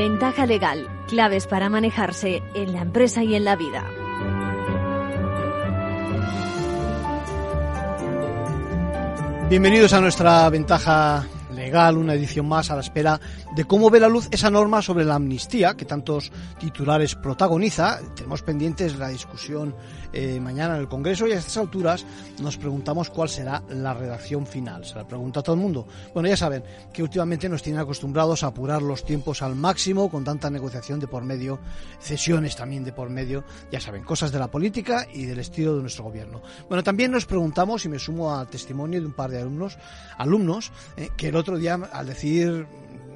Ventaja legal, claves para manejarse en la empresa y en la vida. Bienvenidos a nuestra ventaja legal, una edición más a la espera de cómo ve la luz esa norma sobre la amnistía que tantos titulares protagoniza. Tenemos pendientes la discusión eh, mañana en el Congreso y a estas alturas nos preguntamos cuál será la redacción final. Se la pregunta a todo el mundo. Bueno, ya saben que últimamente nos tienen acostumbrados a apurar los tiempos al máximo con tanta negociación de por medio, cesiones también de por medio, ya saben, cosas de la política y del estilo de nuestro gobierno. Bueno, también nos preguntamos, y me sumo al testimonio de un par de alumnos, alumnos eh, que el otro al decir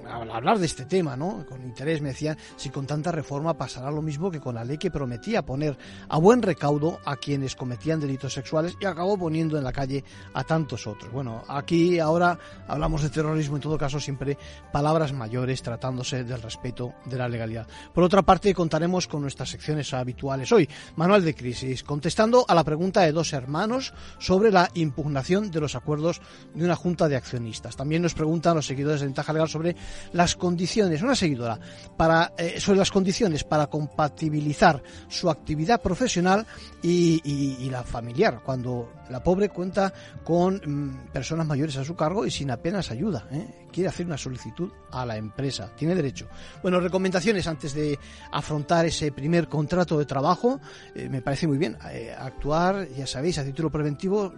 hablar de este tema, ¿no? Con interés me decían si con tanta reforma pasará lo mismo que con la ley que prometía poner a buen recaudo a quienes cometían delitos sexuales y acabó poniendo en la calle a tantos otros. Bueno, aquí ahora hablamos de terrorismo, en todo caso siempre palabras mayores tratándose del respeto de la legalidad. Por otra parte, contaremos con nuestras secciones habituales hoy. Manual de crisis, contestando a la pregunta de dos hermanos sobre la impugnación de los acuerdos de una junta de accionistas. También nos preguntan los seguidores de Ventaja Legal sobre las condiciones, una seguidora, para, eh, sobre las condiciones para compatibilizar su actividad profesional y, la familiar, cuando la pobre cuenta con mm, personas mayores a su cargo y sin apenas ayuda. ¿eh? Quiere hacer una solicitud a la empresa, tiene derecho. Bueno, recomendaciones antes de afrontar ese primer contrato de trabajo, eh, me parece muy bien. actuar, ya sabéis, a título preventivo,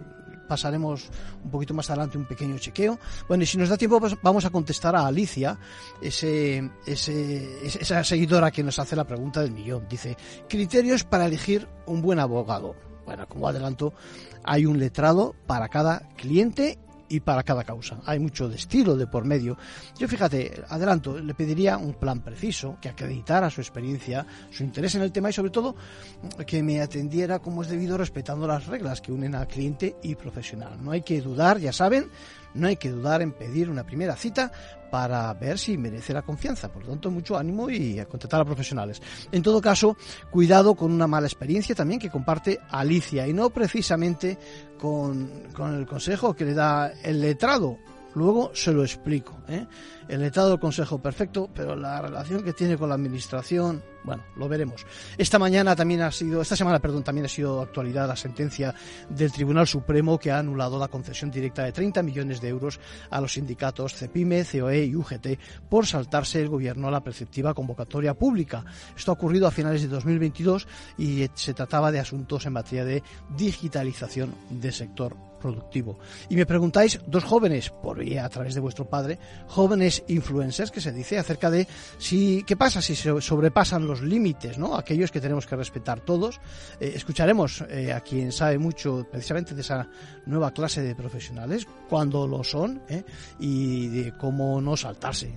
pasaremos un poquito más adelante un pequeño chequeo. Bueno, y si nos da tiempo, pues vamos a contestar a Alicia, ese, esa seguidora que nos hace la pregunta del millón. Dice, criterios para elegir un buen abogado. Bueno, como adelanto, hay un letrado para cada cliente y para cada causa. Hay mucho de estilo de por medio. Yo fíjate, adelanto, le pediría un plan preciso que acreditara su experiencia, su interés en el tema y sobre todo que me atendiera como es debido respetando las reglas que unen a cliente y profesional. No hay que dudar, ya saben, no hay que dudar en pedir una primera cita para ver si merece la confianza. Por lo tanto, mucho ánimo y a contratar a profesionales. En todo caso, cuidado con una mala experiencia también que comparte Alicia y no precisamente con, con el consejo que le da el letrado. Luego se lo explico. ¿eh? El letrado del consejo perfecto, pero la relación que tiene con la administración, bueno, lo veremos. Esta mañana también ha sido, esta semana, perdón, también ha sido actualidad la sentencia del Tribunal Supremo que ha anulado la concesión directa de 30 millones de euros a los sindicatos CEPIME, COE y UGT por saltarse el gobierno a la perceptiva convocatoria pública. Esto ha ocurrido a finales de 2022 y se trataba de asuntos en materia de digitalización del sector productivo. Y me preguntáis, dos jóvenes, por vía a través de vuestro padre, jóvenes influencers, que se dice acerca de si qué pasa si se sobrepasan los límites, ¿no? Aquellos que tenemos que respetar todos. Eh, escucharemos eh, a quien sabe mucho precisamente de esa nueva clase de profesionales, cuando lo son, ¿eh? y de cómo no saltarse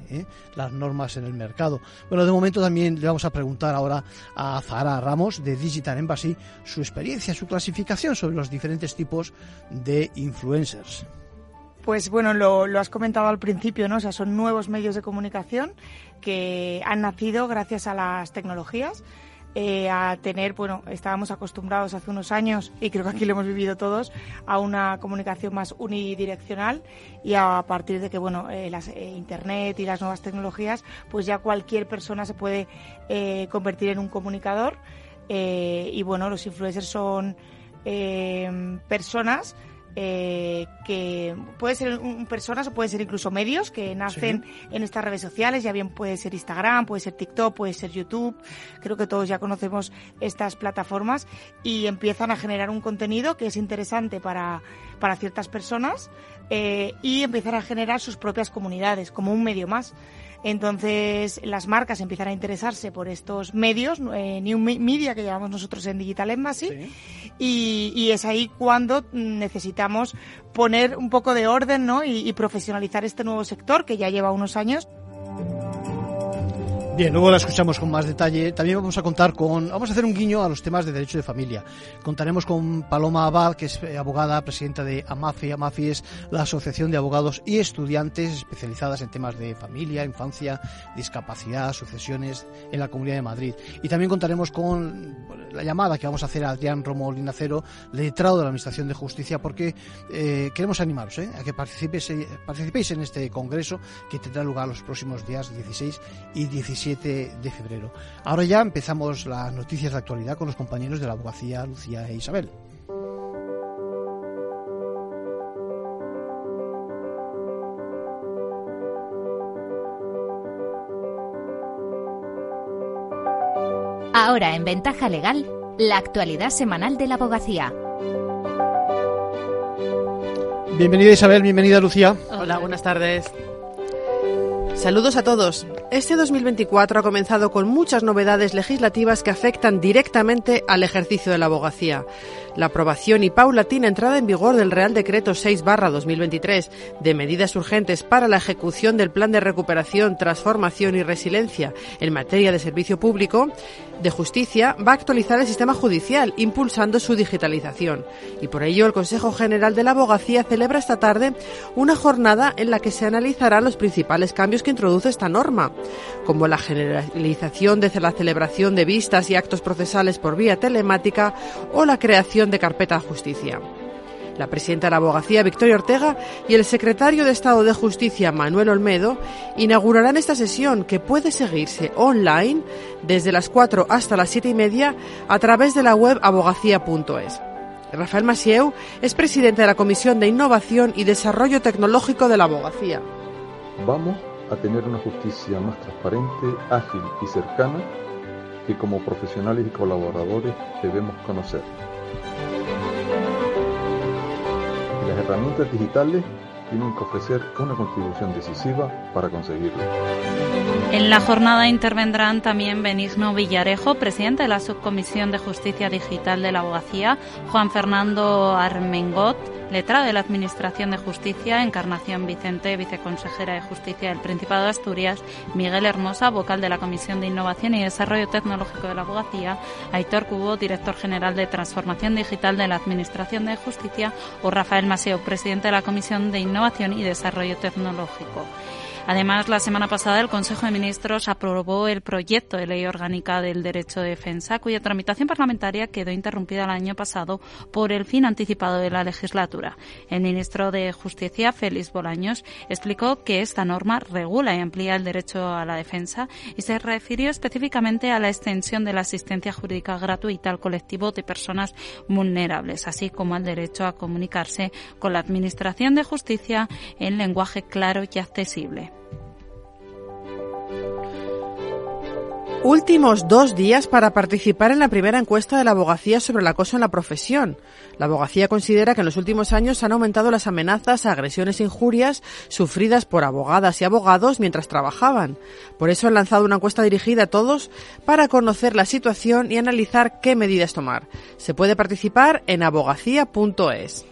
las normas en el mercado. Bueno, de momento también le vamos a preguntar ahora a Zara Ramos de Digital Embassy su experiencia, su clasificación sobre los diferentes tipos de influencers. Pues bueno, lo, has comentado al principio, ¿no? O sea, son nuevos medios de comunicación que han nacido gracias a las tecnologías. Eh, a tener, bueno, estábamos acostumbrados hace unos años, y creo que aquí lo hemos vivido todos, a una comunicación más unidireccional y a partir de que, bueno, eh, las, eh, Internet y las nuevas tecnologías, pues ya cualquier persona se puede convertir en un comunicador y, bueno, los influencers son personas eh, que puede ser un, personas o puede ser incluso medios que nacen en estas redes sociales, ya bien puede ser Instagram, puede ser TikTok, puede ser YouTube, creo que todos ya conocemos estas plataformas y empiezan a generar un contenido que es interesante para, para ciertas personas eh, y empiezan a generar sus propias comunidades como un medio más. Entonces las marcas empiezan a interesarse por estos medios, eh, New Media que llamamos nosotros en Digital Embassy, y, y, es ahí cuando necesitamos poner un poco de orden ¿no? y, y profesionalizar este nuevo sector que ya lleva unos años. Bien, luego la escuchamos con más detalle. También vamos a contar con, vamos a hacer un guiño a los temas de derecho de familia. Contaremos con Paloma Abad, que es eh, abogada, presidenta de AMAFI. AMAFI es la Asociación de Abogados y Estudiantes especializadas en temas de familia, infancia, discapacidad, sucesiones en la Comunidad de Madrid. Y también contaremos con la llamada que vamos a hacer a Adrián Romo Linacero, letrado de la Administración de Justicia, porque eh, queremos animaros eh, a que participéis, participéis en este congreso que tendrá lugar los próximos días 16 y 17 7 de febrero. Ahora ya empezamos las noticias de actualidad con los compañeros de la abogacía Lucía e Isabel. Ahora en Ventaja Legal, la actualidad semanal de la abogacía. Bienvenida Isabel, bienvenida Lucía. Hola, buenas tardes. Saludos a todos. Este 2024 ha comenzado con muchas novedades legislativas que afectan directamente al ejercicio de la abogacía. La aprobación y paulatina entrada en vigor del Real Decreto 6-2023 de medidas urgentes para la ejecución del Plan de Recuperación, Transformación y Resiliencia en materia de servicio público de justicia va a actualizar el sistema judicial, impulsando su digitalización. Y por ello, el Consejo General de la Abogacía celebra esta tarde una jornada en la que se analizarán los principales cambios que introduce esta norma, como la generalización de la celebración de vistas y actos procesales por vía telemática o la creación de carpeta de justicia. La presidenta de la abogacía, Victoria Ortega, y el secretario de Estado de Justicia, Manuel Olmedo, inaugurarán esta sesión que puede seguirse online desde las 4 hasta las 7 y media a través de la web abogacía.es. Rafael Masieu es presidente de la Comisión de Innovación y Desarrollo Tecnológico de la Abogacía. Vamos a tener una justicia más transparente, ágil y cercana que como profesionales y colaboradores debemos conocer. Las herramientas digitales tienen que ofrecer una contribución decisiva para conseguirlo. En la jornada intervendrán también Benigno Villarejo, presidente de la Subcomisión de Justicia Digital de la Abogacía, Juan Fernando Armengot, letrado de la Administración de Justicia, Encarnación Vicente, viceconsejera de Justicia del Principado de Asturias, Miguel Hermosa, vocal de la Comisión de Innovación y Desarrollo Tecnológico de la Abogacía, Aitor Cubo, director general de Transformación Digital de la Administración de Justicia, o Rafael Maseo, presidente de la Comisión de Innovación y Desarrollo Tecnológico. Además, la semana pasada el Consejo de Ministros aprobó el proyecto de ley orgánica del derecho de defensa, cuya tramitación parlamentaria quedó interrumpida el año pasado por el fin anticipado de la legislatura. El ministro de Justicia, Félix Bolaños, explicó que esta norma regula y amplía el derecho a la defensa y se refirió específicamente a la extensión de la asistencia jurídica gratuita al colectivo de personas vulnerables, así como al derecho a comunicarse con la Administración de Justicia en lenguaje claro y accesible. Últimos dos días para participar en la primera encuesta de la abogacía sobre el acoso en la profesión. La abogacía considera que en los últimos años han aumentado las amenazas, agresiones e injurias sufridas por abogadas y abogados mientras trabajaban. Por eso han lanzado una encuesta dirigida a todos para conocer la situación y analizar qué medidas tomar. Se puede participar en abogacía.es.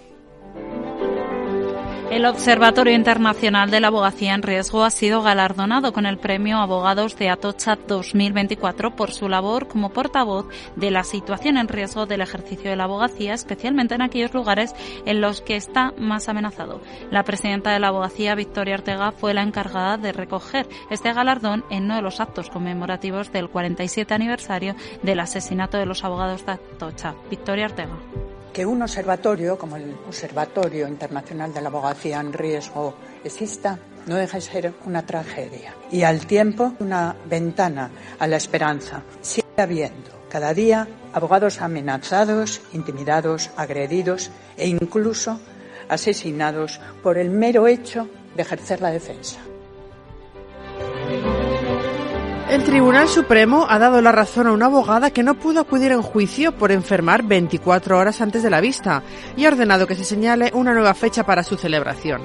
El Observatorio Internacional de la Abogacía en Riesgo ha sido galardonado con el Premio Abogados de Atocha 2024 por su labor como portavoz de la situación en riesgo del ejercicio de la abogacía, especialmente en aquellos lugares en los que está más amenazado. La presidenta de la abogacía, Victoria Ortega, fue la encargada de recoger este galardón en uno de los actos conmemorativos del 47 aniversario del asesinato de los abogados de Atocha. Victoria Ortega que un observatorio como el Observatorio Internacional de la Abogacía en Riesgo exista no deja de ser una tragedia y al tiempo una ventana a la esperanza. Sigue habiendo cada día abogados amenazados, intimidados, agredidos e incluso asesinados por el mero hecho de ejercer la defensa. El Tribunal Supremo ha dado la razón a una abogada que no pudo acudir en juicio por enfermar 24 horas antes de la vista y ha ordenado que se señale una nueva fecha para su celebración.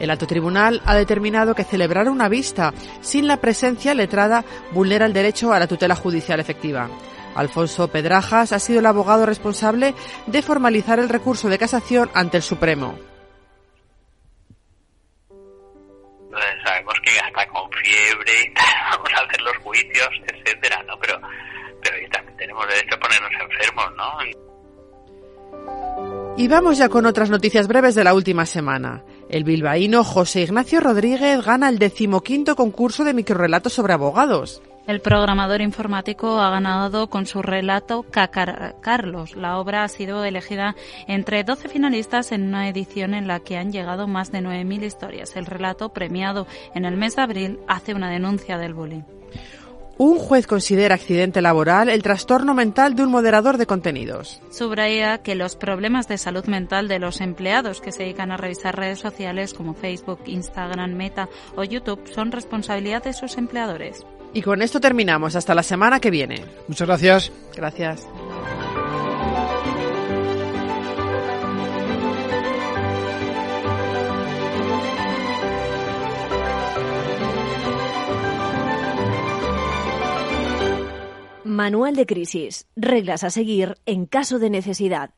El alto tribunal ha determinado que celebrar una vista sin la presencia letrada vulnera el derecho a la tutela judicial efectiva. Alfonso Pedrajas ha sido el abogado responsable de formalizar el recurso de casación ante el Supremo. Sabemos que está con fiebre, vamos a hacer los juicios, etcétera, ¿no? Pero, pero también tenemos derecho a ponernos enfermos, ¿no? Y vamos ya con otras noticias breves de la última semana. El bilbaíno José Ignacio Rodríguez gana el decimoquinto concurso de microrelatos sobre abogados. El programador informático ha ganado con su relato Cacar Carlos. La obra ha sido elegida entre 12 finalistas en una edición en la que han llegado más de 9.000 historias. El relato, premiado en el mes de abril, hace una denuncia del bullying. Un juez considera accidente laboral el trastorno mental de un moderador de contenidos. Subraya que los problemas de salud mental de los empleados que se dedican a revisar redes sociales como Facebook, Instagram, Meta o YouTube son responsabilidad de sus empleadores. Y con esto terminamos. Hasta la semana que viene. Muchas gracias. Gracias. Manual de crisis. Reglas a seguir en caso de necesidad.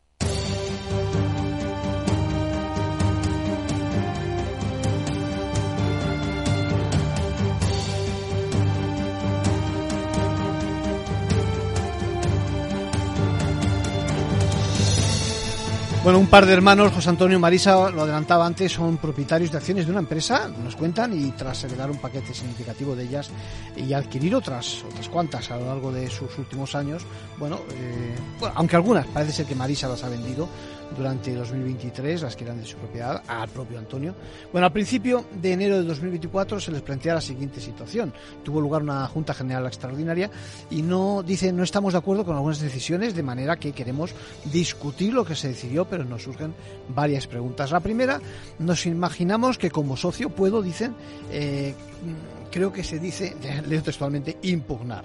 Bueno, un par de hermanos, José Antonio y Marisa, lo adelantaba antes, son propietarios de acciones de una empresa, nos cuentan, y tras heredar un paquete significativo de ellas y adquirir otras, otras cuantas a lo largo de sus últimos años, bueno, eh, bueno, aunque algunas parece ser que Marisa las ha vendido, durante 2023, las que eran de su propiedad, al propio Antonio. Bueno, al principio de enero de 2024 se les plantea la siguiente situación. Tuvo lugar una Junta General Extraordinaria y no, dice, no estamos de acuerdo con algunas decisiones, de manera que queremos discutir lo que se decidió, pero nos surgen varias preguntas. La primera, nos imaginamos que como socio puedo, dicen, eh, creo que se dice, leo textualmente, impugnar.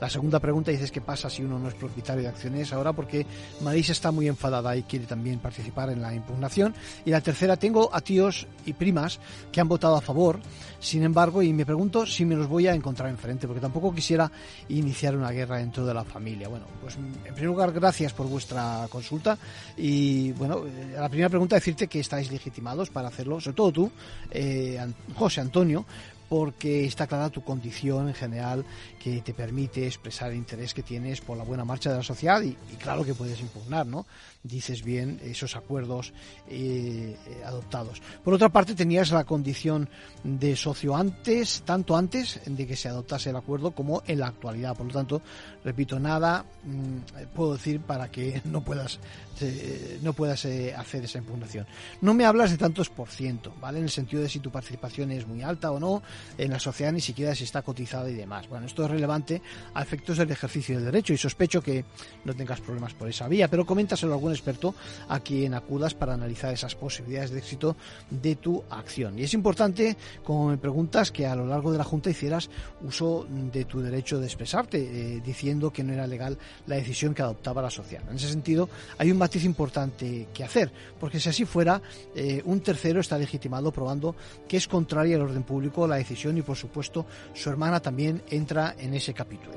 La segunda pregunta dices qué pasa si uno no es propietario de acciones ahora porque Marisa está muy enfadada y quiere también participar en la impugnación. Y la tercera, tengo a tíos y primas que han votado a favor, sin embargo, y me pregunto si me los voy a encontrar enfrente porque tampoco quisiera iniciar una guerra dentro de la familia. Bueno, pues en primer lugar, gracias por vuestra consulta y bueno, eh, la primera pregunta decirte que estáis legitimados para hacerlo, sobre todo tú, eh, José Antonio, porque está clara tu condición en general que te permite expresar el interés que tienes por la buena marcha de la sociedad y, claro que puedes impugnar, ¿no? Dices bien esos acuerdos eh, adoptados. Por otra parte, tenías la condición de socio antes, tanto antes de que se adoptase el acuerdo como en la actualidad. Por lo tanto, repito, nada mm, puedo decir para que no puedas eh, no puedas eh, hacer esa impugnación. No me hablas de tantos por ciento, ¿vale? En el sentido de si tu participación es muy alta o no, en la sociedad ni siquiera si está cotizada y demás. Bueno, esto es relevante a efectos del ejercicio del derecho y sospecho que no tengas problemas por esa vía, pero coméntaselo a algún experto a quien acudas para analizar esas posibilidades de éxito de tu acción. Y es importante, como me preguntas, que a lo largo de la Junta hicieras uso de tu derecho de expresarte, eh, diciendo que no era legal la decisión que adoptaba la sociedad. En ese sentido, hay un matiz importante que hacer, porque si así fuera, eh, un tercero está legitimado probando que es contraria al orden público la decisión y, por supuesto, su hermana también entra en ese capítulo.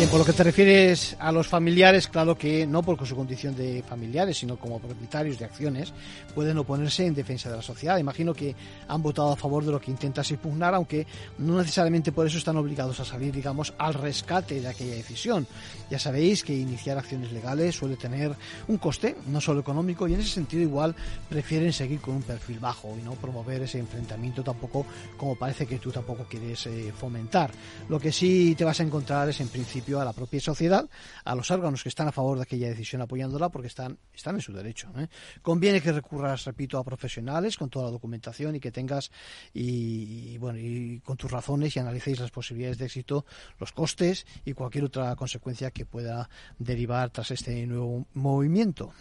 Bien, por lo que te refieres a los familiares, claro que no porque su condición de familiares, sino como propietarios de acciones, pueden oponerse en defensa de la sociedad. Imagino que han votado a favor de lo que intentas impugnar, aunque no necesariamente por eso están obligados a salir, digamos, al rescate de aquella decisión. Ya sabéis que iniciar acciones legales suele tener un coste, no solo económico, y en ese sentido igual prefieren seguir con un perfil bajo y no promover ese enfrentamiento tampoco como parece que tú tampoco quieres eh, fomentar. Lo que sí te vas a encontrar es en principio a la propia sociedad, a los órganos que están a favor de aquella decisión apoyándola porque están, están en su derecho. ¿eh? Conviene que recurras, repito, a profesionales con toda la documentación y que tengas y, bueno y con tus razones y analicéis las posibilidades de éxito, los costes y cualquier otra consecuencia que pueda derivar tras este nuevo movimiento.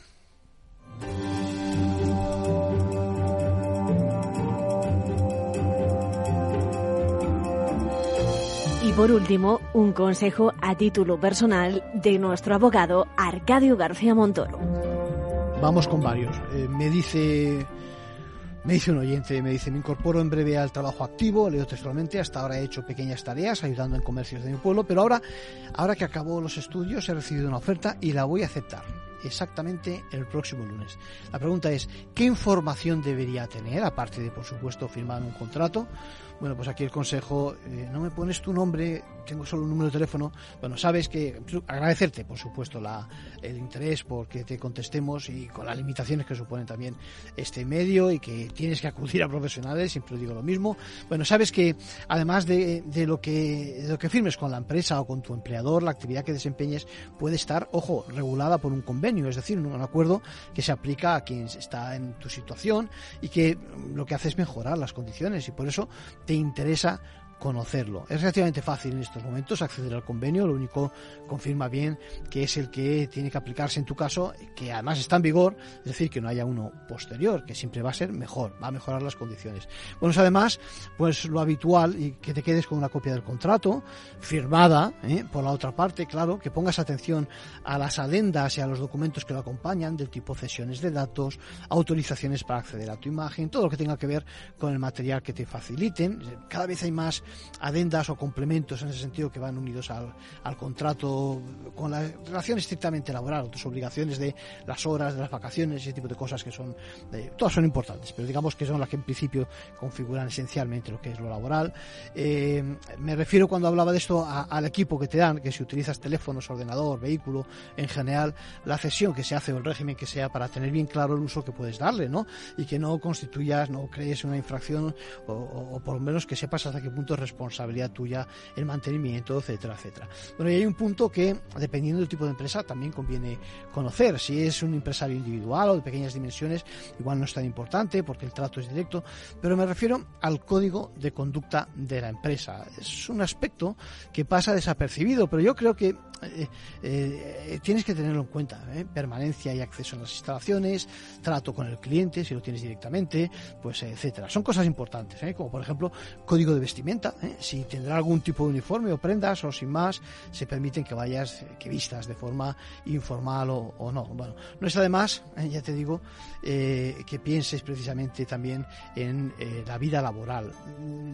Y por último, un consejo a título personal de nuestro abogado Arcadio García Montoro. Vamos con varios. Eh, me dice me dice un oyente, me dice, me incorporo en breve al trabajo activo, leo textualmente, hasta ahora he hecho pequeñas tareas ayudando en comercios de mi pueblo, pero ahora, ahora que acabo los estudios he recibido una oferta y la voy a aceptar exactamente el próximo lunes. La pregunta es, ¿qué información debería tener, aparte de, por supuesto, firmar un contrato? Bueno, pues aquí el consejo, eh, no me pones tu nombre, tengo solo un número de teléfono. Bueno, sabes que agradecerte, por supuesto, la, el interés porque te contestemos y con las limitaciones que supone también este medio y que tienes que acudir a profesionales, siempre digo lo mismo. Bueno, sabes que además de, de, lo que, de lo que firmes con la empresa o con tu empleador, la actividad que desempeñes puede estar, ojo, regulada por un convenio, es decir, un acuerdo que se aplica a quien está en tu situación y que lo que hace es mejorar las condiciones y por eso te interesa conocerlo. Es relativamente fácil en estos momentos acceder al convenio, lo único confirma bien que es el que tiene que aplicarse en tu caso, que además está en vigor, es decir, que no haya uno posterior, que siempre va a ser mejor, va a mejorar las condiciones. Bueno, además, pues lo habitual y que te quedes con una copia del contrato firmada ¿eh? por la otra parte, claro, que pongas atención a las adendas y a los documentos que lo acompañan, del tipo cesiones de datos, autorizaciones para acceder a tu imagen, todo lo que tenga que ver con el material que te faciliten. Cada vez hay más adendas o complementos en ese sentido que van unidos al, al contrato con la relación estrictamente laboral, tus obligaciones de las horas, de las vacaciones, ese tipo de cosas que son, eh, todas son importantes, pero digamos que son las que en principio configuran esencialmente lo que es lo laboral. Eh, me refiero cuando hablaba de esto a, al equipo que te dan, que si utilizas teléfonos, ordenador, vehículo, en general, la cesión que se hace o el régimen que sea para tener bien claro el uso que puedes darle, ¿no? Y que no constituyas, no crees una infracción o, o, o por lo menos que sepas hasta qué punto es responsabilidad tuya el mantenimiento, etcétera, etcétera. Bueno, y hay un punto que, dependiendo del tipo de empresa, también conviene conocer. Si es un empresario individual o de pequeñas dimensiones, igual no es tan importante porque el trato es directo, pero me refiero al código de conducta de la empresa. Es un aspecto que pasa desapercibido, pero yo creo que eh, eh, tienes que tenerlo en cuenta. ¿eh? Permanencia y acceso a las instalaciones, trato con el cliente, si lo tienes directamente, pues etcétera. Son cosas importantes, como por ejemplo código de vestimenta. ¿Eh? Si tendrá algún tipo de uniforme o prendas o sin más, se permiten que vayas, que vistas de forma informal o, no. Bueno, no es además, ¿eh? ya te digo, eh, que pienses precisamente también en eh, la vida laboral.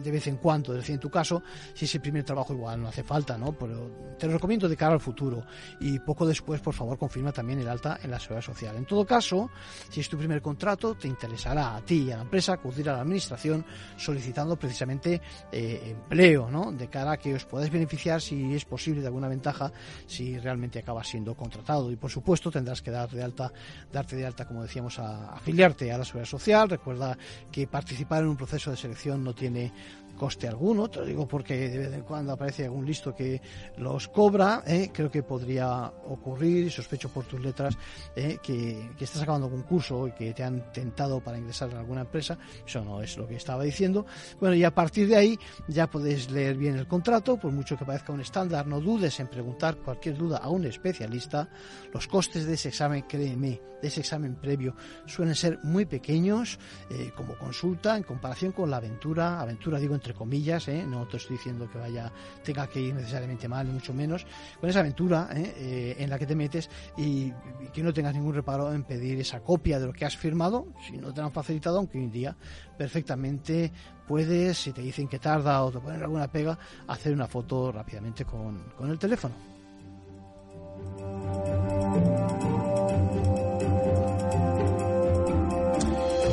De vez en cuando, es decir, en tu caso, si es el primer trabajo igual no hace falta, ¿no? Pero te lo recomiendo de cara al futuro y poco después, por favor, confirma también el alta en la seguridad social. En todo caso, si es tu primer contrato, te interesará a ti y a la empresa acudir a la administración solicitando precisamente eh, empleo, ¿no? De cara a que os podáis beneficiar si es posible de alguna ventaja si realmente acabas siendo contratado y por supuesto tendrás que dar de alta, darte de alta, como decíamos, a afiliarte a la seguridad social. Recuerda que participar en un proceso de selección no tiene coste alguno, te lo digo porque de vez en cuando aparece algún listo que los cobra, ¿eh? creo que podría ocurrir, sospecho por tus letras, ¿eh? que, estás acabando un curso y que te han tentado para ingresar en alguna empresa, eso no es lo que estaba diciendo. Bueno, y a partir de ahí ya podéis leer bien el contrato, por mucho que parezca un estándar, no dudes en preguntar cualquier duda a un especialista, los costes de ese examen, créeme, de ese examen previo suelen ser muy pequeños eh, como consulta en comparación con la aventura, aventura digo entre comillas, ¿eh? no te estoy diciendo que vaya tenga que ir necesariamente mal, ni mucho menos, con esa aventura ¿eh? Eh, en la que te metes y, que no tengas ningún reparo en pedir esa copia de lo que has firmado, si no te han facilitado, aunque hoy en día perfectamente puedes, si te dicen que tarda o te ponen alguna pega, hacer una foto rápidamente con, con el teléfono.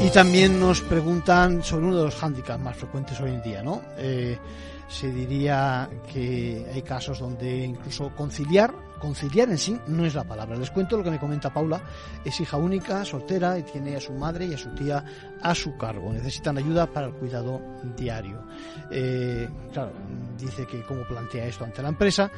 Y también nos preguntan sobre uno de los hándicaps más frecuentes hoy en día, ¿no? Eh, se diría que hay casos donde incluso conciliar, conciliar en sí no es la palabra. Les cuento lo que me comenta Paula, es hija única, soltera y tiene a su madre y a su tía a su cargo. Necesitan ayuda para el cuidado diario. Eh, claro, dice que cómo plantea esto ante la empresa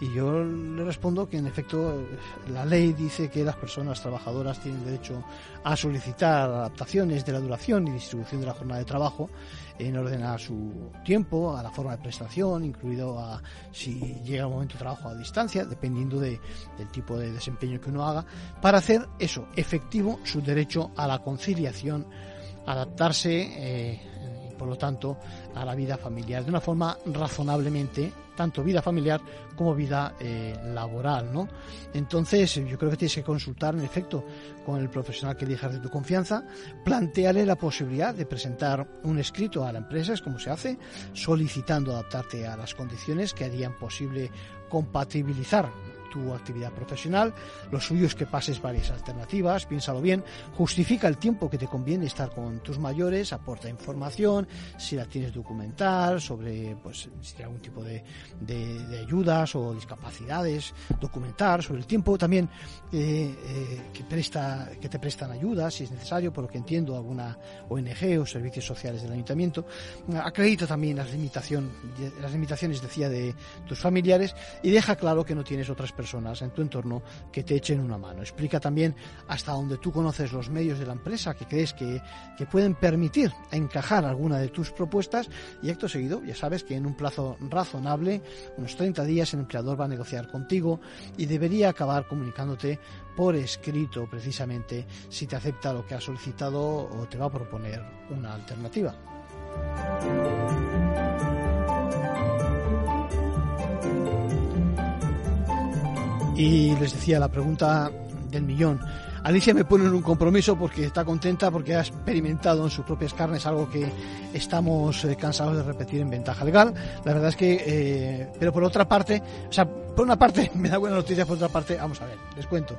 y yo le respondo que en efecto la ley dice que las personas trabajadoras tienen derecho a solicitar adaptaciones de la duración y distribución de la jornada de trabajo en orden a su tiempo, a la forma de prestación, incluido a si llega un momento de trabajo a distancia, dependiendo de, del tipo de desempeño que uno haga, para hacer eso, efectivo su derecho a la conciliación, adaptarse eh, por lo tanto a la vida familiar de una forma razonablemente tanto vida familiar como vida eh, laboral, ¿no? Entonces, yo creo que tienes que consultar, en efecto, con el profesional que elijas de tu confianza, plantearle la posibilidad de presentar un escrito a la empresa, es como se hace, solicitando adaptarte a las condiciones que harían posible compatibilizar tu actividad profesional, lo suyo es que pases varias alternativas, piénsalo bien, justifica el tiempo que te conviene estar con tus mayores, aporta información, si la tienes documental, sobre pues si hay algún tipo de, de, ayudas o discapacidades, documentar sobre el tiempo. También eh, eh, que presta, que te prestan ayudas si es necesario, por lo que entiendo, alguna ONG o servicios sociales del ayuntamiento, acredita también las limitación, las limitaciones decía de tus familiares y deja claro que no tienes otras personas en tu entorno que te echen una mano. Explica también hasta donde tú conoces los medios de la empresa que crees que, que pueden permitir encajar alguna de tus propuestas y acto seguido, ya sabes que en un plazo razonable, unos 30 días, el empleador va a negociar contigo y debería acabar comunicándote por escrito precisamente si te acepta lo que ha solicitado o te va a proponer una alternativa. Y les decía la pregunta del millón. Alicia me pone en un compromiso porque está contenta porque ha experimentado en sus propias carnes algo que estamos eh, cansados de repetir en ventaja legal. La verdad es que, eh, pero por otra parte, o sea, por una parte me da buena noticia, por otra parte, vamos a ver, les cuento.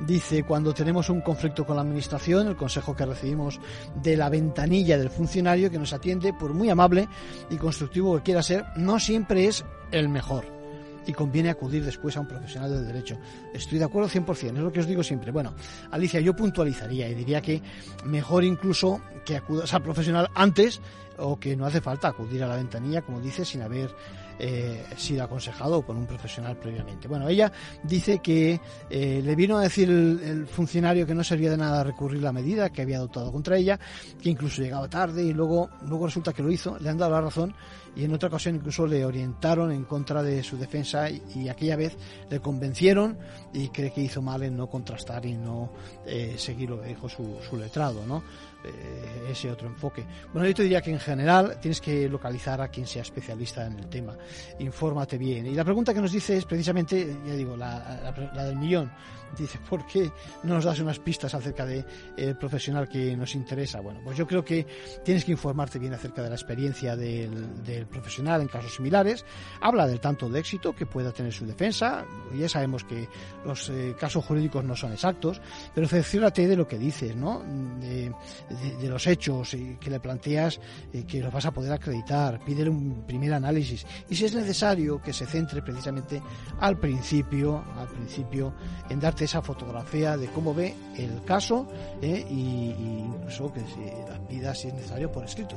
Dice, cuando tenemos un conflicto con la administración, el consejo que recibimos de la ventanilla del funcionario que nos atiende, por muy amable y constructivo que quiera ser, no siempre es el mejor y conviene acudir después a un profesional del derecho. Estoy de acuerdo 100%, es lo que os digo siempre. Bueno, Alicia, yo puntualizaría y diría que mejor incluso que acudas al profesional antes o que no hace falta acudir a la ventanilla, como dice, sin haber eh, sido aconsejado por un profesional previamente. Bueno, ella dice que eh, le vino a decir el, funcionario que no servía de nada recurrir la medida que había adoptado contra ella, que incluso llegaba tarde y luego, luego resulta que lo hizo, le han dado la razón y en otra ocasión incluso le orientaron en contra de su defensa y, aquella vez le convencieron y cree que hizo mal en no contrastar y no eh, seguir lo que dijo su, su letrado, ¿no? Eh, ese otro enfoque. Bueno, yo te diría que en general tienes que localizar a quien sea especialista en el tema. Infórmate bien. Y la pregunta que nos dice es precisamente, ya digo, la, la del millón. Dice, ¿por qué no nos das unas pistas acerca del de, eh, profesional que nos interesa? Bueno, pues yo creo que tienes que informarte bien acerca de la experiencia del, del profesional en casos similares. Habla del tanto de éxito que pueda tener su defensa. Ya sabemos que los eh, casos jurídicos no son exactos, pero cerciórate de lo que dices, ¿no? De, de, los hechos que le planteas eh, que los vas a poder acreditar. Pídele un primer análisis. Y si es necesario que se centre precisamente al principio, al principio, en darte esa fotografía de cómo ve el caso eh, y, incluso que si las pida si es necesario por escrito.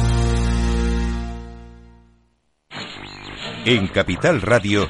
En Capital Radio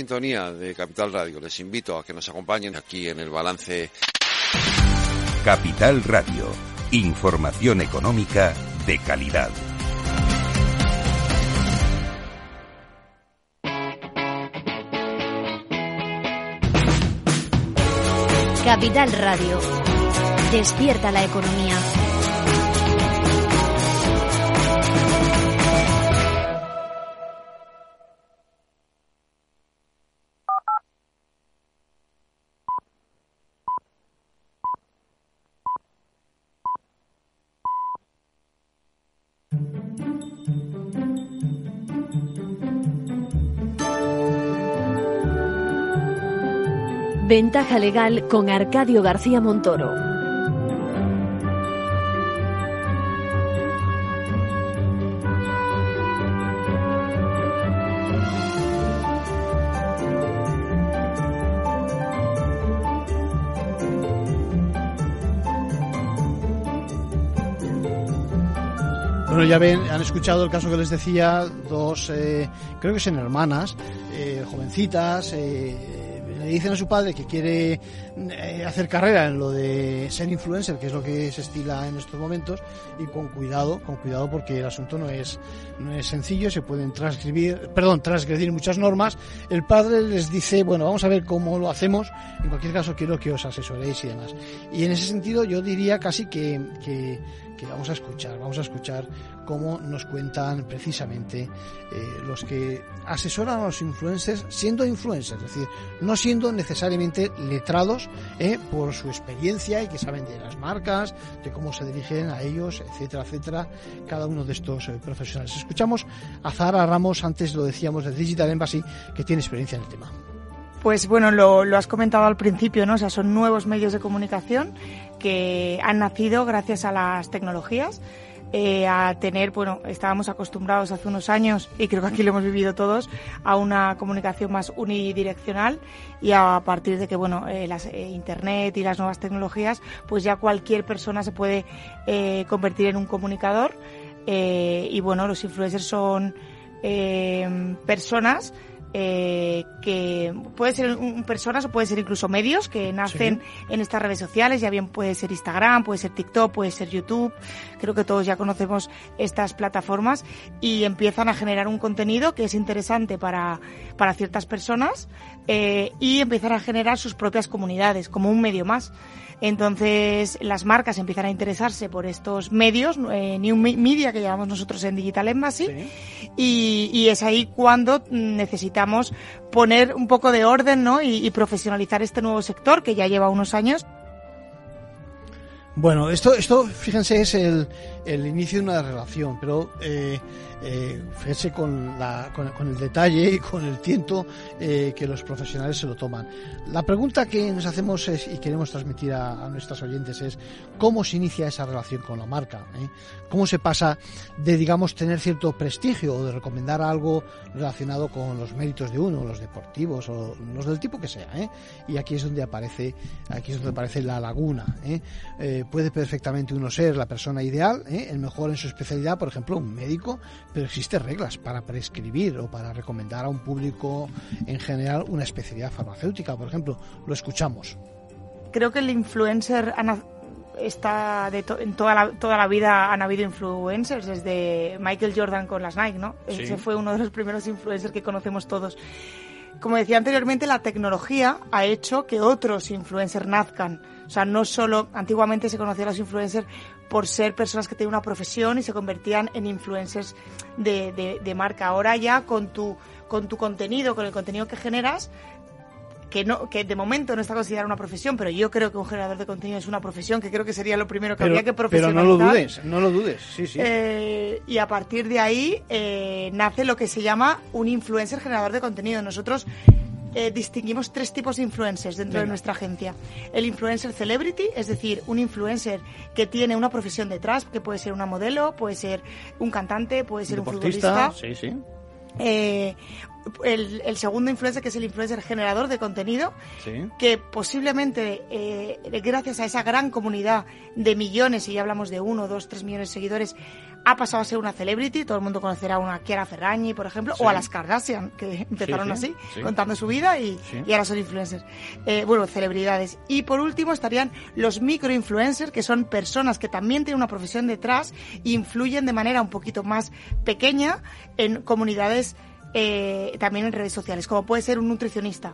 sintonía de Capital Radio. Les invito a que nos acompañen aquí en el balance. Capital Radio. Información económica de calidad. Capital Radio. Despierta la economía. Ventaja legal con Arcadio García Montoro. Bueno, ya ven, han escuchado el caso que les decía, dos, eh, creo que son hermanas, eh, jovencitas, eh, le dicen a su padre que quiere eh, hacer carrera en lo de ser influencer, que es lo que se estila en estos momentos, y con cuidado, con cuidado porque el asunto no es, no es sencillo, se pueden transcribir, perdón, transgredir muchas normas. El padre les dice, bueno, vamos a ver cómo lo hacemos, en cualquier caso quiero que os asesoréis y demás. Y en ese sentido yo diría casi que, que que vamos a escuchar. Vamos a escuchar cómo nos cuentan precisamente eh, los que asesoran a los influencers siendo influencers, es decir, no siendo necesariamente letrados eh, por su experiencia y que saben de las marcas, de cómo se dirigen a ellos, etcétera, etcétera, cada uno de estos eh, profesionales. Escuchamos a Zara Ramos, antes lo decíamos de Digital Embassy, que tiene experiencia en el tema. Pues bueno, lo, lo, has comentado al principio, ¿no? O sea, son nuevos medios de comunicación que han nacido gracias a las tecnologías. Eh, a tener, bueno, estábamos acostumbrados hace unos años, y creo que aquí lo hemos vivido todos, a una comunicación más unidireccional y a partir de que, bueno, eh, las, eh, Internet y las nuevas tecnologías, pues ya cualquier persona se puede convertir en un comunicador y, bueno, los influencers son personas eh, que puede ser un, personas o puede ser incluso medios que nacen en estas redes sociales, ya bien puede ser Instagram, puede ser TikTok, puede ser YouTube, creo que todos ya conocemos estas plataformas y empiezan a generar un contenido que es interesante para, para ciertas personas eh, y empiezan a generar sus propias comunidades como un medio más. Entonces las marcas empiezan a interesarse por estos medios, eh, New Media que llamamos nosotros en Digital Embassy, y, y, es ahí cuando necesitamos poner un poco de orden ¿no? y, y profesionalizar este nuevo sector que ya lleva unos años. Bueno, esto, esto, fíjense, es el, el inicio de una relación, pero eh, eh, fíjense con, la, con, el detalle y con el tiento eh, que los profesionales se lo toman. La pregunta que nos hacemos es, y queremos transmitir a, a nuestras oyentes es cómo se inicia esa relación con la marca, ¿eh? cómo se pasa de, digamos, tener cierto prestigio o de recomendar algo relacionado con los méritos de uno, los deportivos o los del tipo que sea. ¿eh? Y aquí es donde aparece, aquí es donde aparece la laguna. ¿eh? Eh, puede perfectamente uno ser la persona ideal, ¿eh? el mejor en su especialidad, por ejemplo, un médico, pero existen reglas para prescribir o para recomendar a un público en general una especialidad farmacéutica, por ejemplo. Lo escuchamos. Creo que el influencer está de to en toda la, toda la vida han habido influencers, desde Michael Jordan con las Nike, ¿no? Sí. Ese fue uno de los primeros influencers que conocemos todos. Como decía anteriormente, la tecnología ha hecho que otros influencers nazcan. O sea, no solo, antiguamente se conocían los influencers por ser personas que tenían una profesión y se convertían en influencers de, de, de marca. Ahora ya con tu, con tu contenido, con el contenido que generas, que no que de momento no está considerada una profesión, pero yo creo que un generador de contenido es una profesión, que creo que sería lo primero que pero, habría que profesionalizar. Pero no lo dudes, no lo dudes, sí, sí. Eh, y a partir de ahí eh, nace lo que se llama un influencer generador de contenido. Nosotros eh, distinguimos tres tipos de influencers dentro Venga. de nuestra agencia. El influencer celebrity, es decir, un influencer que tiene una profesión detrás, que puede ser una modelo, puede ser un cantante, puede ser Deportista, un futbolista. Sí, sí. Eh, el, el, segundo influencer, que es el influencer generador de contenido, sí. que posiblemente, eh, gracias a esa gran comunidad de millones, y ya hablamos de uno, dos, tres millones de seguidores, ha pasado a ser una celebrity. Todo el mundo conocerá a una Kiara Ferragni, por ejemplo, sí. o a las Kardashian, que empezaron sí, así, contando su vida y, y ahora son influencers. Eh, bueno, celebridades. Y por último estarían los microinfluencers, que son personas que también tienen una profesión detrás e influyen de manera un poquito más pequeña en comunidades eh, también en redes sociales, como puede ser un nutricionista.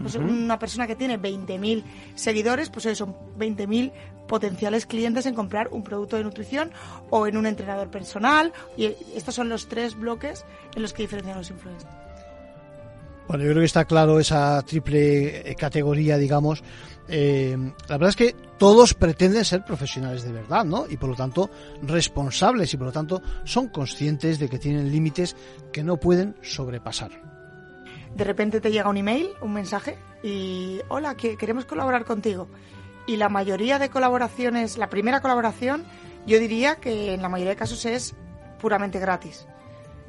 Pues uh -huh. Una persona que tiene 20.000 seguidores, pues son 20.000 potenciales clientes en comprar un producto de nutrición o en un entrenador personal. Y estos son los tres bloques en los que diferencian los influencers. Bueno, yo creo que está claro esa triple categoría, digamos. Eh, la verdad es que todos pretenden ser profesionales de verdad, ¿no? Y por lo tanto responsables y por lo tanto son conscientes de que tienen límites que no pueden sobrepasar. de repente te llega un email, un mensaje y hola, que queremos colaborar contigo. Y la mayoría de colaboraciones, la primera colaboración, yo diría que en la mayoría de casos es puramente gratis.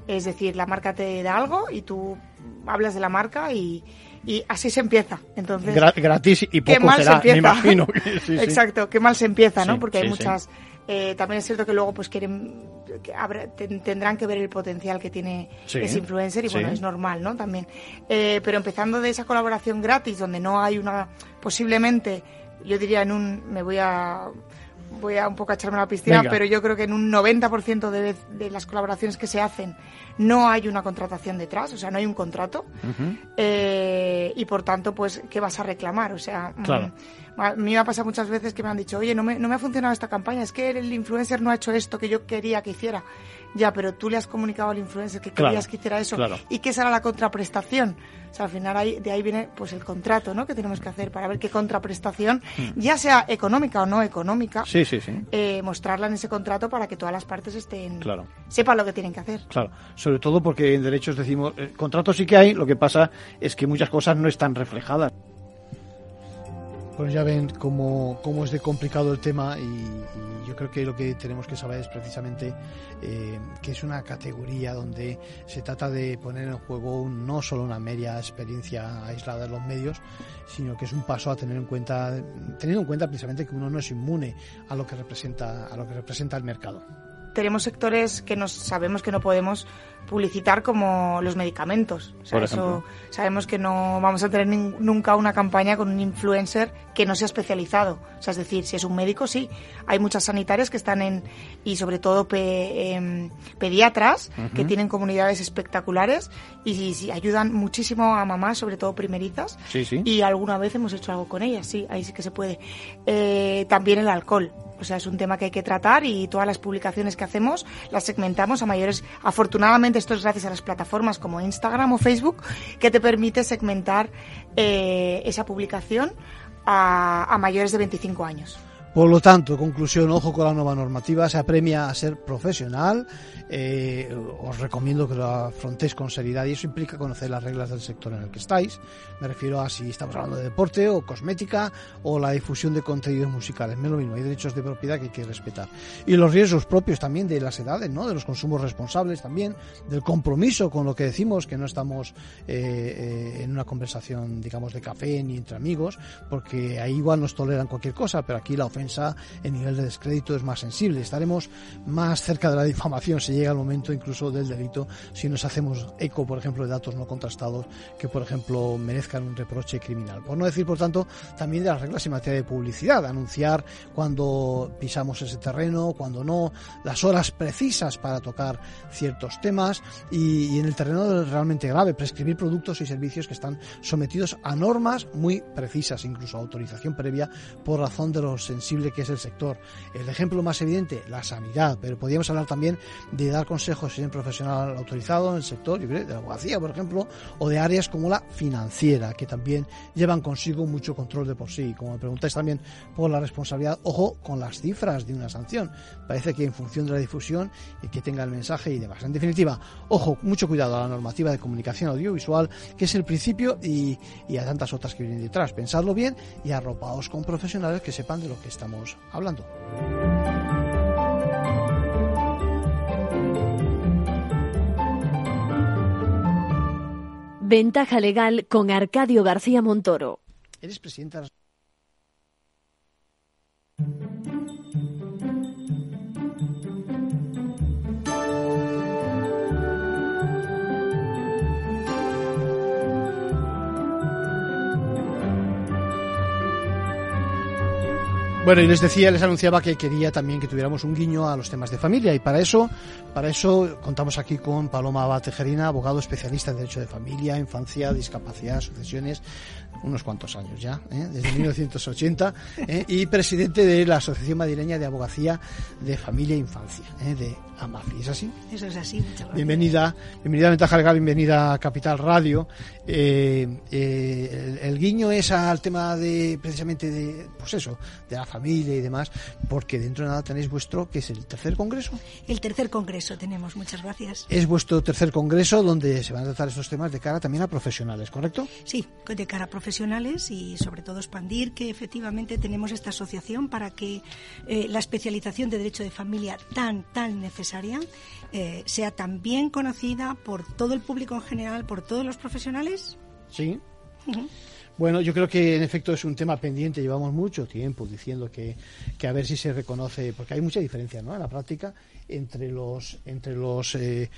Es decir, la marca te da algo y tú hablas de la marca y, y así se empieza. Entonces, gratis y qué poco mal se será, me empieza. imagino. Sí. Exacto, qué mal se empieza, ¿no? Porque hay muchas. eh, también es cierto que luego pues quieren que habrá- ten- tendrán que ver el potencial que tiene Sí, ese influencer y bueno sí. es normal no también Eh, pero empezando de esa colaboración gratis donde no hay una posiblemente yo diría en un me voy a voy a un poco a echarme a la piscina Venga. pero yo creo que en un 90% de, de las colaboraciones que se hacen no hay una contratación detrás o sea no hay un contrato eh, y por tanto, pues, ¿qué vas a reclamar? O sea, mm, Claro. A mí me ha pasado muchas veces que me han dicho, oye, no me, no me ha funcionado esta campaña, es que el influencer no ha hecho esto que yo quería que hiciera. Ya, pero tú le has comunicado al influencer que Claro, querías que hiciera eso claro. y que esa era la contraprestación. O sea, al final ahí, de ahí viene pues el contrato, ¿no? Que tenemos que hacer para ver qué contraprestación, Mm. ya sea económica o no económica, Sí, sí, sí. eh, mostrarla en ese contrato para que todas las partes estén Claro. sepan lo que tienen que hacer. Claro, sobre todo porque en derechos decimos, eh, contratos sí que hay, lo que pasa es que muchas cosas no están reflejadas. Pues ya ven cómo, cómo es de complicado el tema y, yo creo que lo que tenemos que saber es precisamente eh, que es una categoría donde se trata de poner en juego no solo una media experiencia aislada de los medios, sino que es un paso a tener en cuenta, teniendo en cuenta precisamente que uno no es inmune a lo que representa, a lo que representa el mercado. Tenemos sectores que nos sabemos que no podemos publicitar como los medicamentos. O sea, Por eso sabemos que no vamos a tener nunca una campaña con un influencer que no sea especializado. O sea, es decir, si es un médico, sí. Hay muchas sanitarias que están en, y sobre todo pe- em, pediatras, que tienen comunidades espectaculares y, y- y ayudan muchísimo a mamás, sobre todo primerizas. Sí, sí. Y alguna vez hemos hecho algo con ellas, sí, ahí sí que se puede. Eh, también el alcohol. O sea, es un tema que hay que tratar y todas las publicaciones que hacemos las segmentamos a mayores. Afortunadamente, esto es gracias a las plataformas como Instagram o Facebook, que te permite segmentar eh, esa publicación a, a mayores de 25 años. Por lo tanto, conclusión, ojo con la nueva normativa, se apremia a ser profesional, eh, os recomiendo que lo afrontéis con seriedad y eso implica conocer las reglas del sector en el que estáis. Me refiero a si estamos hablando de deporte o cosmética o la difusión de contenidos musicales. Me lo mismo, hay derechos de propiedad que hay que respetar. Y los riesgos propios también de las edades, ¿no? de los consumos responsables también, del compromiso con lo que decimos, que no estamos eh, eh, en una conversación, digamos, de café ni entre amigos, porque ahí igual nos toleran cualquier cosa, pero aquí la ofensa en nivel de descrédito es más sensible. Estaremos más cerca de la difamación si llega el momento incluso del delito, si nos hacemos eco, por ejemplo, de datos no contrastados que, por ejemplo, merezcan un reproche criminal. Por no decir, por tanto, también de las reglas en materia de publicidad, anunciar cuando pisamos ese terreno, cuando no, las horas precisas para tocar ciertos temas y, y en el terreno realmente grave, prescribir productos y servicios que están sometidos a normas muy precisas, incluso a autorización previa por razón de lo sensible que es el sector. El ejemplo más evidente, la sanidad, pero podríamos hablar también de dar consejos en un profesional autorizado en el sector, yo creo, de la abogacía, por ejemplo, o de áreas como la financiera, que también llevan consigo mucho control de por sí. Como me preguntáis también por la responsabilidad, ojo con las cifras de una sanción. Parece que en función de la difusión y que tenga el mensaje y demás. En definitiva, ojo, mucho cuidado a la normativa de comunicación audiovisual, que es el principio y, y a tantas otras que vienen detrás. Pensadlo bien y arropaos con profesionales que sepan de lo que estamos hablando. Ventaja legal con Arcadio García Montoro. Eres presidenta de la Bueno, y les decía, les anunciaba que quería también que tuviéramos un guiño a los temas de familia. Y para eso, para eso contamos aquí con Paloma Abad Tejerina, abogado especialista en derecho de familia, infancia, discapacidad, sucesiones, unos cuantos años ya, ¿eh? desde 1980, ¿eh? y presidente de la Asociación Madrileña de Abogacía de Familia e Infancia, ¿eh? de AMAFI. ¿Es así? Eso es así, muchas gracias. Bienvenida, bienvenida a Ventaja Legal, bienvenida a Capital Radio. Eh, el, el guiño es al tema de, precisamente de, pues eso, de la familia familia y demás, porque dentro de nada tenéis vuestro, que es el tercer congreso. El tercer congreso tenemos, muchas gracias. Es vuestro tercer congreso donde se van a tratar estos temas de cara también a profesionales, ¿correcto? Sí, de cara a profesionales y sobre todo expandir que efectivamente tenemos esta asociación para que eh, la especialización de derecho de familia tan, tan necesaria eh, sea también conocida por todo el público en general, por todos los profesionales. Sí. Bueno, yo creo que en efecto es un tema pendiente. Llevamos mucho tiempo diciendo que, que a ver si se reconoce, porque hay mucha diferencia ¿no? en la práctica entre los entre los eh,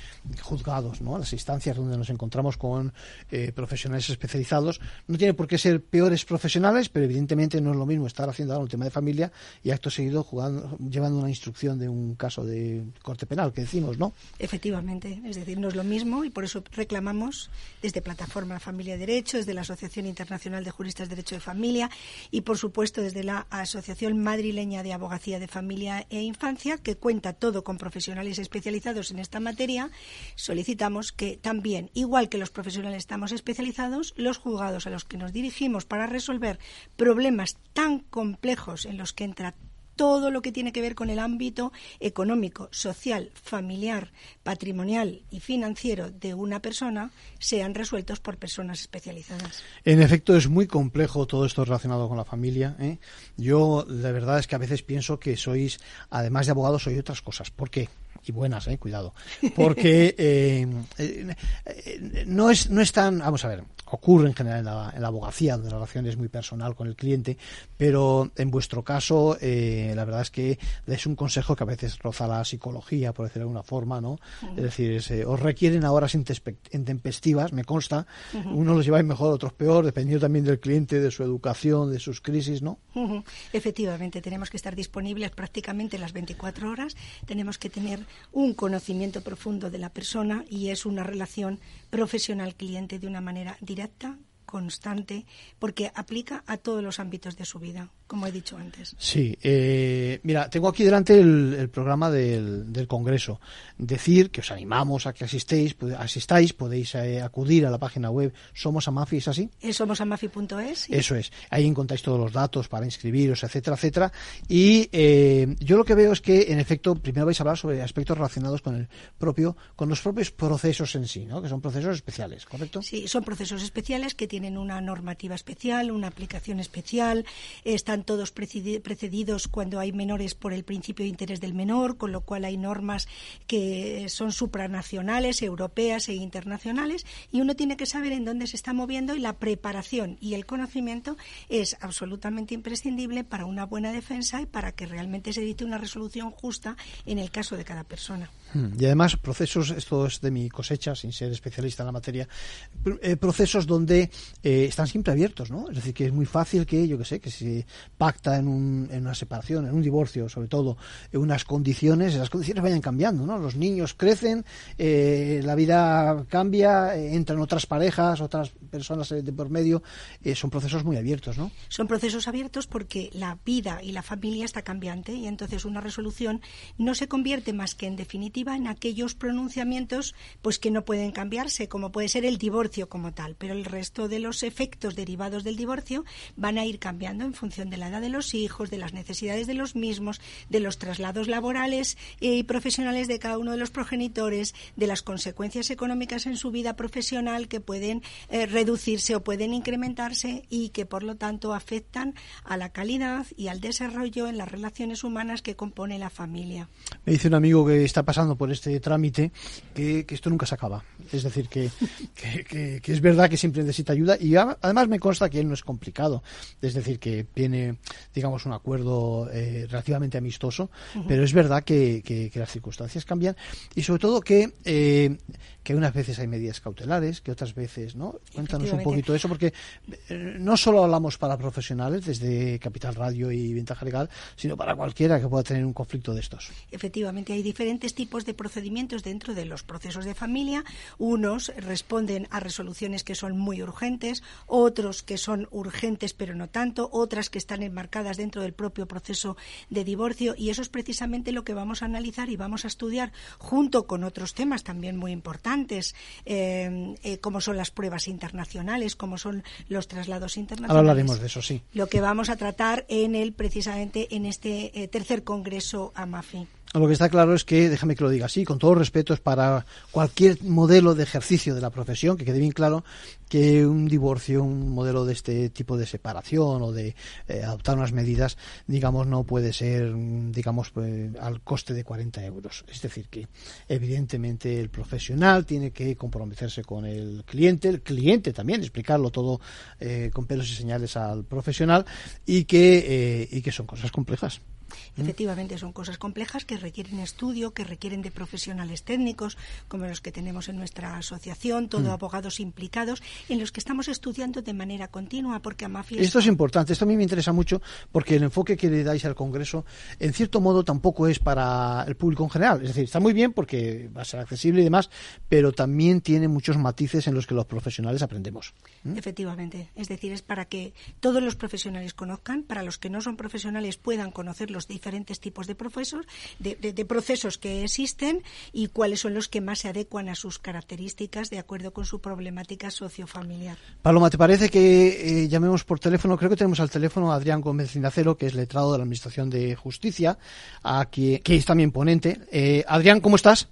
juzgados, ¿no? las instancias donde nos encontramos con eh, profesionales especializados. No tiene por qué ser peores profesionales, pero evidentemente no es lo mismo estar haciendo algo un tema de familia y acto seguido jugando, llevando una instrucción de un caso de corte penal, que decimos, ¿no? Efectivamente, es decir, no es lo mismo y por eso reclamamos desde Plataforma Familia y Derecho, desde la Asociación Internacional de Juristas de Derecho de Familia y, por supuesto, desde la Asociación Madrileña de Abogacía de Familia e Infancia, que cuenta todo con profesionales especializados en esta materia, solicitamos que también, igual que los profesionales estamos especializados, los juzgados a los que nos dirigimos para resolver problemas tan complejos en los que entra todo lo que tiene que ver con el ámbito económico, social, familiar, patrimonial y financiero de una persona sean resueltos por personas especializadas. En efecto, es muy complejo todo esto relacionado con la familia. ¿eh? Yo, la verdad es que a veces pienso que sois, además de abogados, sois otras cosas. ¿Por qué? Y buenas, eh, cuidado, porque eh, eh, no es no es tan, vamos a ver, ocurre en general en la, abogacía, donde la relación es muy personal con el cliente, pero en vuestro caso, eh, la verdad es que es un consejo que a veces roza la psicología, por decirlo de alguna forma, ¿no? Es decir, os requieren a horas intempestivas, me consta, unos los lleváis mejor, otros peor, dependiendo también del cliente, de su educación, de sus crisis, ¿no? Efectivamente, tenemos que estar disponibles prácticamente las 24 horas, tenemos que tener un conocimiento profundo de la persona y es una relación profesional-cliente de una manera directa, constante, porque aplica a todos los ámbitos de su vida como he dicho antes. Sí, eh, mira, tengo aquí delante el, programa del, del, Congreso. Decir que os animamos a que asistéis, asistáis, podéis eh, acudir a la página web Somos Amafi, ¿es así? Es somosamafi.es. Eso es. Ahí encontráis todos los datos para inscribiros, etcétera, etcétera. Y eh, yo lo que veo es que, en efecto, primero vais a hablar sobre aspectos relacionados con el propio, con los propios procesos en sí, ¿no? Que son procesos especiales, ¿correcto? Sí, son procesos especiales que tienen una normativa especial, una aplicación especial, están todos precedidos cuando hay menores por el principio de interés del menor, con lo cual hay normas que son supranacionales, europeas e internacionales, y uno tiene que saber en dónde se está moviendo y la preparación y el conocimiento es absolutamente imprescindible para una buena defensa y para que realmente se dicte una resolución justa en el caso de cada persona. Hmm. Y además, procesos, esto es de mi cosecha, sin ser especialista en la materia, eh, procesos donde eh, están siempre abiertos, ¿no? Es decir, que es muy fácil que, yo que sé, que si pacta en, un, en una separación, en un divorcio, sobre todo, en unas condiciones, las condiciones vayan cambiando, ¿no? Los niños crecen, eh, la vida cambia, entran otras parejas, otras personas de por medio, son procesos muy abiertos, ¿no? Son procesos abiertos porque la vida y la familia está cambiante y entonces una resolución no se convierte más que en definitiva en aquellos pronunciamientos pues que no pueden cambiarse, como puede ser el divorcio como tal, pero el resto de los efectos derivados del divorcio van a ir cambiando en función de la edad de los hijos, de las necesidades de los mismos, de los traslados laborales y profesionales de cada uno de los progenitores, de las consecuencias económicas en su vida profesional que pueden eh, reducirse o pueden incrementarse y que por lo tanto afectan a la calidad y al desarrollo en las relaciones humanas que compone la familia. Me dice un amigo que está pasando por este trámite que, esto nunca se acaba. Es decir, que, que, es verdad que siempre necesita ayuda y además me consta que no es complicado. Es decir, que tiene, digamos, un acuerdo eh, relativamente amistoso, pero es verdad que, las circunstancias cambian y sobre todo que, eh, que unas veces hay medidas cautelares, que otras veces, ¿no? Cuéntanos un poquito eso, porque eh, no solo hablamos para profesionales desde Capital Radio y Ventaja Legal, sino para cualquiera que pueda tener un conflicto de estos. Efectivamente, hay diferentes tipos de procedimientos dentro de los procesos de familia. Unos responden a resoluciones que son muy urgentes, otros que son urgentes pero no tanto, otras que están están enmarcadas dentro del propio proceso de divorcio y eso es precisamente lo que vamos a analizar y vamos a estudiar junto con otros temas también muy importantes, eh, eh, como son las pruebas internacionales, como son los traslados internacionales. Ahora hablaremos de eso, sí. Lo que vamos a tratar en el precisamente en este eh, tercer congreso AMAFI. Lo que está claro es que, déjame que lo diga así, con todo respeto, es para cualquier modelo de ejercicio de la profesión, que quede bien claro que un divorcio, un modelo de este tipo de separación o de eh, adoptar unas medidas, digamos, no puede ser, digamos, pues, al coste de 40 euros. Es decir, que evidentemente el profesional tiene que comprometerse con el cliente, el cliente también, explicarlo todo eh, con pelos y señales al profesional y que, eh, y que son cosas complejas. ¿Mm? Efectivamente, son cosas complejas que requieren estudio, que requieren de profesionales técnicos, como los que tenemos en nuestra asociación, todo Mm. abogados implicados, en los que estamos estudiando de manera continua, porque AMAFI Esto es importante, esto a mí me interesa mucho porque el enfoque que le dais al Congreso, en cierto modo, tampoco es para el público en general. Es decir, está muy bien porque va a ser accesible y demás, pero también tiene muchos matices en los que los profesionales aprendemos. ¿Mm? Efectivamente, es decir, es para que todos los profesionales conozcan, para los que no son profesionales puedan conocer los diferentes tipos de procesos, de, de- de procesos que existen y cuáles son los que más se adecuan a sus características de acuerdo con su problemática sociofamiliar. Paloma, ¿te parece que eh, llamemos por teléfono? Creo que tenemos al teléfono a Adrián Gómez Cinacero, que es letrado de la Administración de Justicia, aquí, que es también ponente. Eh, Adrián, ¿cómo estás?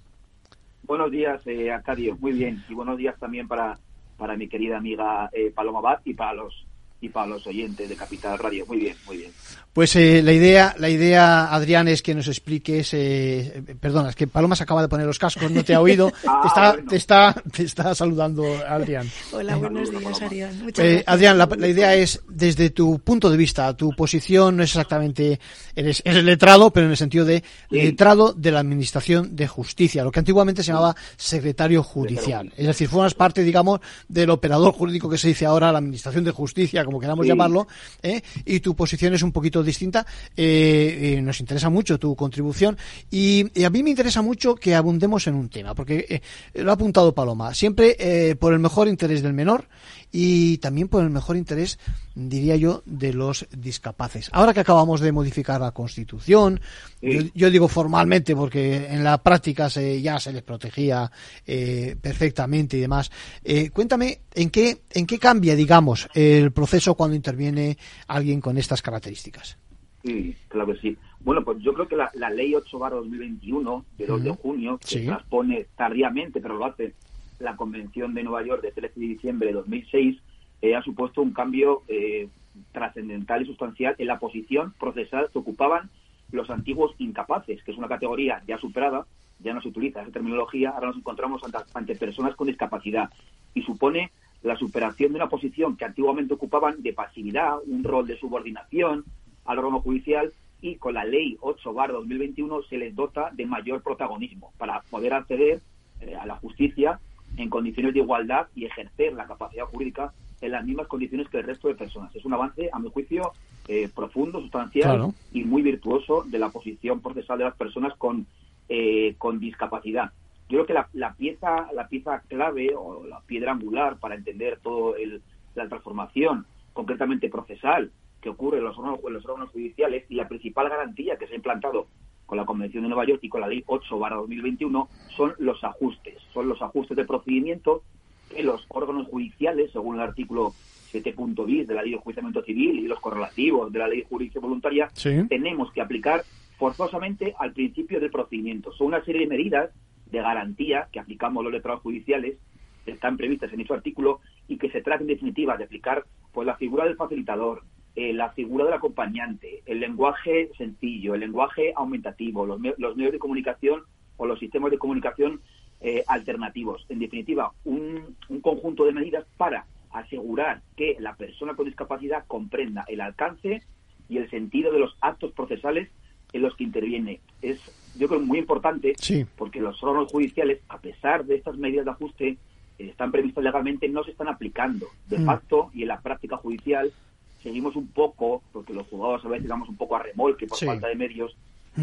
Buenos días, eh, Arcadio. Muy bien. Y buenos días también para, para mi querida amiga eh, Paloma Bat y para los y para los oyentes de Capital Radio. Muy bien, muy bien. Pues eh, la idea, la idea, Adrián, es que nos expliques. Eh, perdona, es que Paloma se acaba de poner los cascos, no te ha oído. Ah, te, está, bueno. te está, te está saludando, Adrián. Hola, buenos días, Arián. Muchas Eh, gracias. Adrián, la, la idea es, desde tu punto de vista, tu posición no es exactamente, eres, eres letrado, pero en el sentido de letrado de la Administración de Justicia, lo que antiguamente se llamaba secretario judicial. Es decir, formas parte, digamos, del operador jurídico que se dice ahora, la Administración de Justicia, como queramos Sí. llamarlo, ¿eh? y tu posición es un poquito distinta. Eh, eh, nos interesa mucho tu contribución y, y a mí me interesa mucho que abundemos en un tema, porque eh, lo ha apuntado Paloma, siempre eh, por el mejor interés del menor y también por el mejor interés, diría yo, de los discapaces. Ahora que acabamos de modificar la Constitución, yo, yo digo formalmente porque en la práctica se, ya se les protegía eh, perfectamente y demás. Eh, cuéntame, ¿en qué, ¿en qué cambia, digamos, el proceso cuando interviene alguien con estas características? Sí, claro que sí. Bueno, pues yo creo que la, la ley 8 barra 2021 de 2 de junio, que Sí. transpone tardíamente, pero lo hace la Convención de Nueva York de 13 de diciembre de 2006, eh, ha supuesto un cambio eh, trascendental y sustancial en la posición procesal que ocupaban los antiguos incapaces, que es una categoría ya superada, ya no se utiliza esa terminología, ahora nos encontramos ante, personas con discapacidad. Y supone la superación de una posición que antiguamente ocupaban de pasividad, un rol de subordinación al órgano judicial y con la ley 8 2021 se les dota de mayor protagonismo para poder acceder eh, a la justicia en condiciones de igualdad y ejercer la capacidad jurídica en las mismas condiciones que el resto de personas. Es un avance, a mi juicio, eh, profundo, sustancial Claro. y muy virtuoso de la posición procesal de las personas con, eh, con discapacidad. Yo creo que la, la pieza la pieza clave o la piedra angular para entender todo el, la transformación concretamente procesal que ocurre en los, órganos, en los órganos judiciales y la principal garantía que se ha implantado con la Convención de Nueva York y con la Ley 8 2021 son los ajustes, son los ajustes de procedimiento que los órganos judiciales, según el artículo 7.10 de la Ley de Juiciamiento Civil y los correlativos de la Ley de Jurisdicción Voluntaria, Sí. tenemos que aplicar forzosamente al principio del procedimiento. Son una serie de medidas de garantía que aplicamos los letrados judiciales, que están previstas en ese artículo y que se trata en definitiva de aplicar pues la figura del facilitador, eh, la figura del acompañante, el lenguaje sencillo, el lenguaje aumentativo, los, me- los medios de comunicación o los sistemas de comunicación eh, alternativos. En definitiva, un, un conjunto de medidas para asegurar que la persona con discapacidad comprenda el alcance y el sentido de los actos procesales en los que interviene. Es, yo creo, muy importante Sí. porque los órganos judiciales, a pesar de estas medidas de ajuste, eh, están previstas legalmente, no se están aplicando. De Mm. facto, y en la práctica judicial, seguimos un poco, porque los juzgados a veces vamos un poco a remolque por Sí. falta de medios,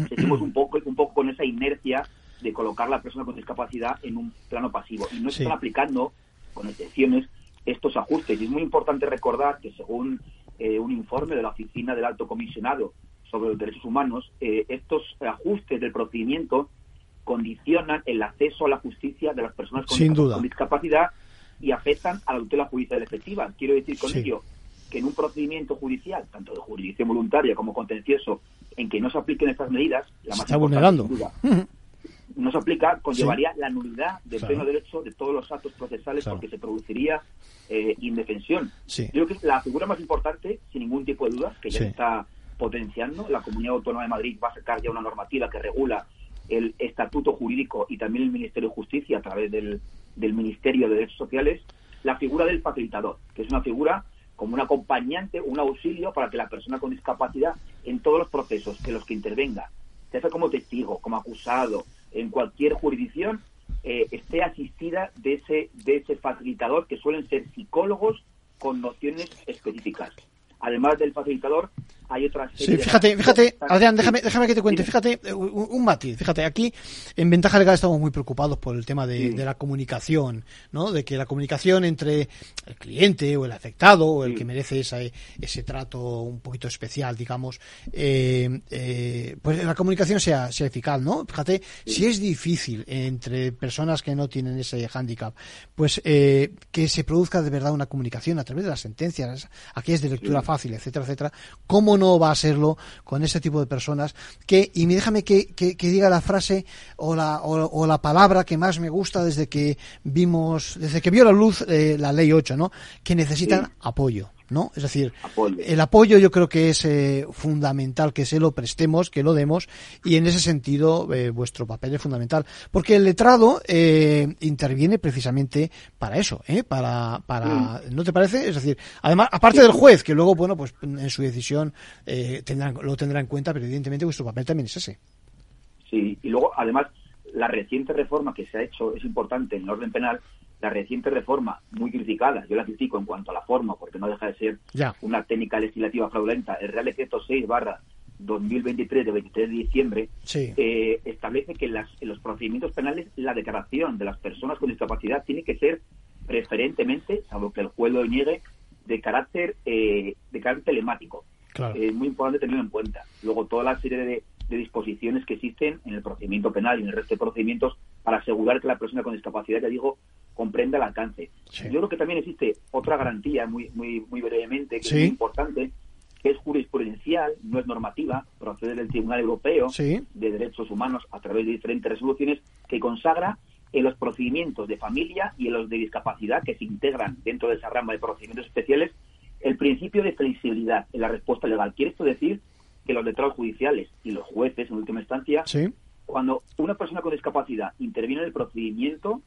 seguimos un poco, un poco con esa inercia de colocar a la persona con discapacidad en un plano pasivo. Y no se Sí. están aplicando, con excepciones, estos ajustes. Y es muy importante recordar que según eh, un informe de la Oficina del Alto Comisionado sobre los Derechos Humanos, eh, estos ajustes del procedimiento condicionan el acceso a la justicia de las personas con, Sin duda. con discapacidad y afectan a la tutela judicial efectiva. Quiero decir con Sí. ello que en un procedimiento judicial, tanto de jurisdicción voluntaria como contencioso, en que no se apliquen estas medidas, la Se más está vulnerando. duda, no se aplica, conllevaría la nulidad de Claro. pleno derecho de todos los actos procesales Claro. porque se produciría eh, indefensión. Sí. Yo creo que es la figura más importante, sin ningún tipo de duda, que ya Sí. se está potenciando. La Comunidad Autónoma de Madrid va a sacar ya una normativa que regula el estatuto jurídico y también el Ministerio de Justicia a través del, del Ministerio de Derechos Sociales, la figura del facilitador, que es una figura como un acompañante, un auxilio para que la persona con discapacidad en todos los procesos en los que intervenga, sea como testigo, como acusado, en cualquier jurisdicción, eh, esté asistida de ese, de ese facilitador, que suelen ser psicólogos con nociones específicas. Además del facilitador, hay otras Sí, fíjate, fíjate, Adrián, déjame, déjame que te cuente, fíjate, eh, un, un matiz, fíjate, aquí en Ventaja Legal estamos muy preocupados por el tema de, de la comunicación, ¿no? De que la comunicación entre el cliente o el afectado o el que merece ese, ese trato un poquito especial, digamos, eh, eh, pues la comunicación sea, sea eficaz, ¿no? Fíjate, si es difícil entre personas que no tienen ese hándicap, pues eh, que se produzca de verdad una comunicación a través de las sentencias, aquellas de lectura fácil, etcétera, etcétera, ¿cómo no va a serlo con ese tipo de personas que, y me déjame que, que, que diga la frase o la, o, o la palabra que más me gusta desde que vimos, desde que vio la luz eh, la ley 8, ¿no? Que necesitan Sí. apoyo. ¿No? Es decir, el apoyo yo creo que es eh, fundamental que se lo prestemos, que lo demos, y en ese sentido eh, vuestro papel es fundamental, porque el letrado eh, interviene precisamente para eso, ¿eh? para, para, ¿no te parece? Es decir, además, aparte del juez, que luego, bueno, pues en su decisión eh, tendrá, lo tendrá en cuenta, pero evidentemente vuestro papel también es ese. Sí, y luego, además, la reciente reforma que se ha hecho es importante en el orden penal. La reciente reforma, muy criticada, yo la critico en cuanto a la forma, porque no deja de ser Ya. una técnica legislativa fraudulenta. El Real Decreto 6 barra 2023 de 23 de diciembre Sí. eh, establece que en, las- en los procedimientos penales la declaración de las personas con discapacidad tiene que ser preferentemente, salvo que el juez lo niegue, de carácter eh, de carácter telemático. Claro. Es muy importante tenerlo en cuenta. Luego, toda la serie de, de disposiciones que existen en el procedimiento penal y en el resto de procedimientos para asegurar que la persona con discapacidad, ya digo, comprenda el alcance. Yo creo que también existe otra garantía, muy muy muy brevemente, que Sí. es muy importante, que es jurisprudencial, no es normativa, procede del Tribunal Europeo Sí. de Derechos Humanos a través de diferentes resoluciones que consagra en los procedimientos de familia y en los de discapacidad que se integran dentro de esa rama de procedimientos especiales el principio de flexibilidad en la respuesta legal. Quiere esto decir que los letrados judiciales y los jueces, en última instancia, Sí. cuando una persona con discapacidad interviene en el procedimiento,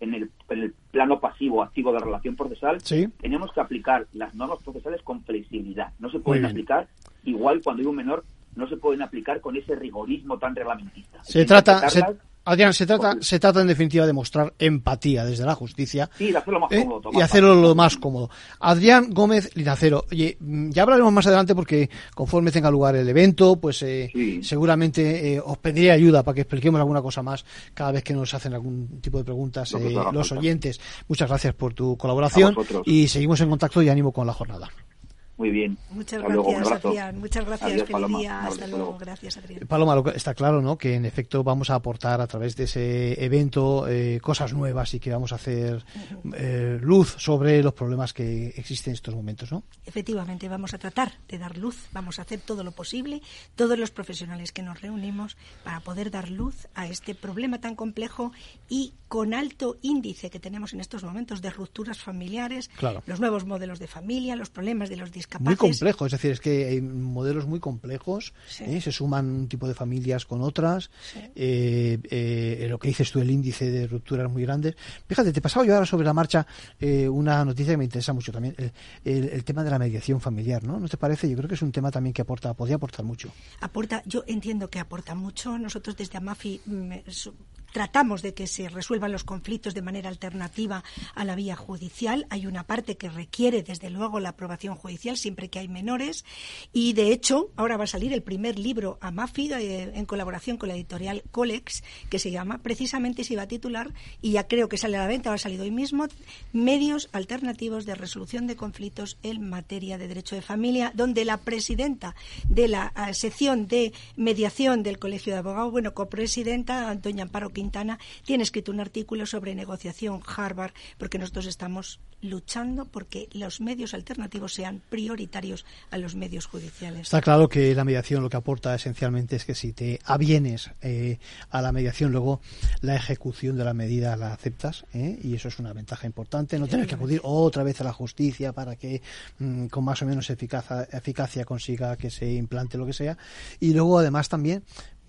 en el, en el plano pasivo o activo de la relación procesal, Sí. tenemos que aplicar las normas procesales con flexibilidad. No se pueden aplicar igual cuando hay un menor, no se pueden aplicar con ese rigorismo tan reglamentista. Se trata, se- Adrián, se trata, se trata en definitiva de mostrar empatía desde la justicia Sí, de hacerlo más ¿eh? cómodo. y hacerlo lo más cómodo. Adrián Gómez Linacero, oye, mm, ya hablaremos más adelante porque conforme tenga lugar el evento, pues eh, seguramente eh, os pediré ayuda para que expliquemos alguna cosa más cada vez que nos hacen algún tipo de preguntas eh, los falta. oyentes. Muchas gracias por tu colaboración y seguimos en contacto y ánimo con la jornada. Muy bien. Muchas Hasta gracias. Adrián. Muchas gracias. Adiós, Feliz Paloma. día. Hasta hasta luego. luego. Gracias, Adrián. Paloma, lo que- está claro, ¿no? Que en efecto vamos a aportar a través de ese evento eh, cosas nuevas y que vamos a hacer eh, luz sobre los problemas que existen en estos momentos, ¿no? Efectivamente, vamos a tratar de dar luz, vamos a hacer todo lo posible, todos los profesionales que nos reunimos, para poder dar luz a este problema tan complejo y con alto índice que tenemos en estos momentos de rupturas familiares, Claro. los nuevos modelos de familia, los problemas de los Muy complejo, es decir, es que hay modelos muy complejos, Sí. ¿eh? se suman un tipo de familias con otras, eh, eh, lo que dices tú, el índice de rupturas muy grandes. Fíjate, te pasaba yo ahora sobre la marcha una noticia que me interesa mucho también, el, el- el tema de la mediación familiar, ¿no? ¿No te parece? Yo creo que es un tema también que aporta, podría aportar mucho. aporta, yo entiendo que aporta mucho. Nosotros desde Amafi mm, tratamos de que se resuelvan los conflictos de manera alternativa a la vía judicial. Hay una parte que requiere, desde luego, la aprobación judicial siempre que hay menores. Y, de hecho, ahora va a salir el primer libro a Mafi eh, en colaboración con la editorial Colex, que se llama, precisamente se iba a titular, y ya creo que sale a la venta, ha salido hoy mismo, Medios Alternativos de Resolución de Conflictos en Materia de Derecho de Familia, donde la presidenta de la eh, sección de mediación del Colegio de Abogados, bueno, copresidenta, doña Amparo Quintana, tiene escrito un artículo sobre negociación Harvard, porque nosotros estamos luchando porque los medios alternativos sean prioritarios a los medios judiciales. Está claro que la mediación lo que aporta esencialmente es que si te avienes eh, a la mediación, luego la ejecución de la medida la aceptas ¿eh? y eso es una ventaja importante. No tener que acudir otra vez a la justicia para que mm, con más o menos eficacia consiga que se implante lo que sea. Y luego además también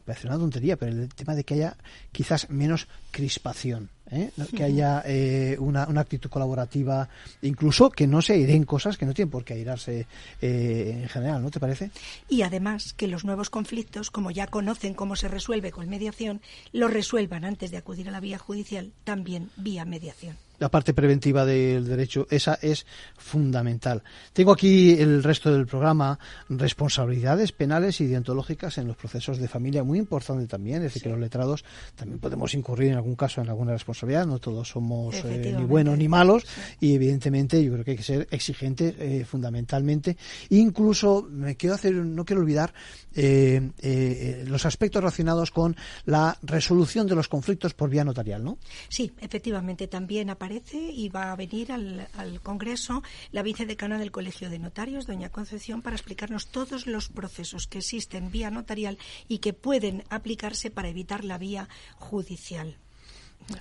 parece una tontería, pero el tema de que haya quizás menos crispación, ¿eh? que haya eh, una, una, actitud colaborativa, incluso que no se airen cosas que no tienen por qué airarse eh, en general, ¿no te parece? Y además que los nuevos conflictos, como ya conocen cómo se resuelve con mediación, los resuelvan antes de acudir a la vía judicial, también vía mediación la parte preventiva del derecho, esa es fundamental. Tengo aquí el resto del programa, responsabilidades penales y deontológicas en los procesos de familia, muy importante también, es decir, que los letrados también podemos incurrir en algún caso en alguna responsabilidad, no todos somos eh, ni buenos ni malos, y evidentemente yo creo que hay que ser exigentes eh, fundamentalmente. Incluso me quiero hacer, no quiero olvidar eh, los aspectos relacionados con la resolución de los conflictos por vía notarial, ¿no? Sí, efectivamente, también y va a venir al, Congreso la vicedecana del Colegio de Notarios, doña Concepción, para explicarnos todos los procesos que existen vía notarial y que pueden aplicarse para evitar la vía judicial.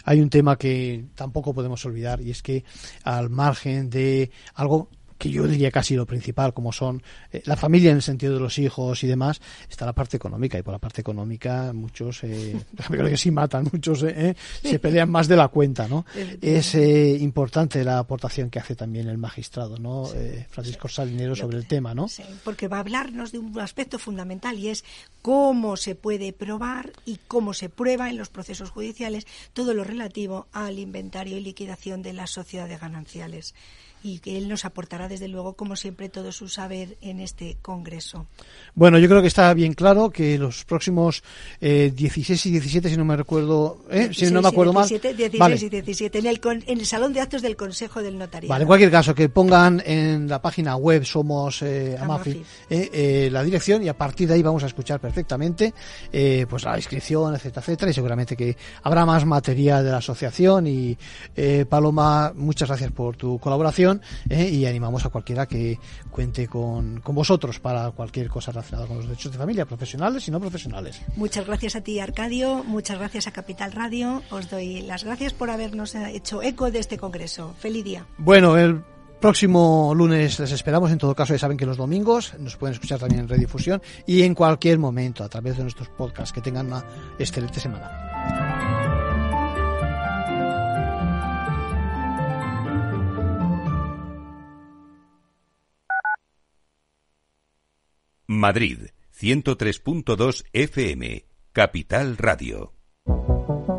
Hay un tema que tampoco podemos olvidar y es que al margen de algo que yo diría casi lo principal, como son eh, la familia en el sentido de los hijos y demás, está la parte económica. Y por la parte económica, muchos, eh, creo que sí matan, muchos eh, eh, se pelean más de la cuenta, ¿no? Es importante la aportación que hace también el magistrado, ¿no? Francisco Salinero sobre el tema, ¿no? Sí, porque va a hablarnos de un aspecto fundamental y es cómo se puede probar y cómo se prueba en los procesos judiciales todo lo relativo al inventario y liquidación de las sociedades gananciales y que él nos aportará desde luego como siempre todo su saber en este congreso. Bueno, yo creo que está bien claro que los próximos eh, 16 y 17 si no me recuerdo, ¿eh? si no me acuerdo mal, 16 y 17 en el, en el salón de actos del Consejo del Notariado. Vale, en cualquier caso que pongan en la página web somos eh, Amafi, eh, eh, la dirección y a partir de ahí vamos a escuchar perfectamente pues la inscripción, etcétera, etcétera y seguramente que habrá más material de la asociación y Paloma, muchas gracias por tu colaboración ¿eh? y animamos a cualquiera que cuente con, con, vosotros para cualquier cosa relacionada con los derechos de familia, profesionales y no profesionales. Muchas gracias a ti, Arcadio, muchas gracias a Capital Radio, os doy las gracias por habernos hecho eco de este congreso. Feliz día. Bueno, el próximo lunes les esperamos. En todo caso, ya saben que los domingos nos pueden escuchar también en Redifusión y en cualquier momento a través de nuestros podcasts. Que tengan una excelente semana. Madrid, 103.2 FM, Capital Radio.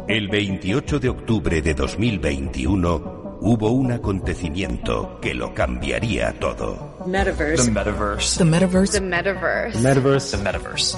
El 28 de octubre de 2021 hubo un acontecimiento que lo cambiaría todo. Metaverse. The metaverse. The metaverse. The metaverse. Metaverse. The metaverse.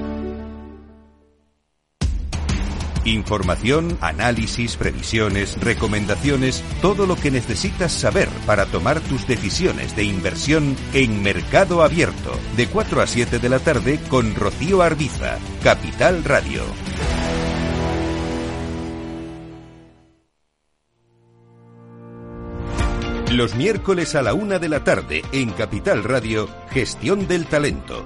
Información, análisis, previsiones, recomendaciones, todo lo que necesitas saber para tomar tus decisiones de inversión en Mercado Abierto, de 4 a 7 de la tarde con Rocío Arbiza, Capital Radio. Los miércoles a la una de la tarde en Capital Radio, Gestión del Talento.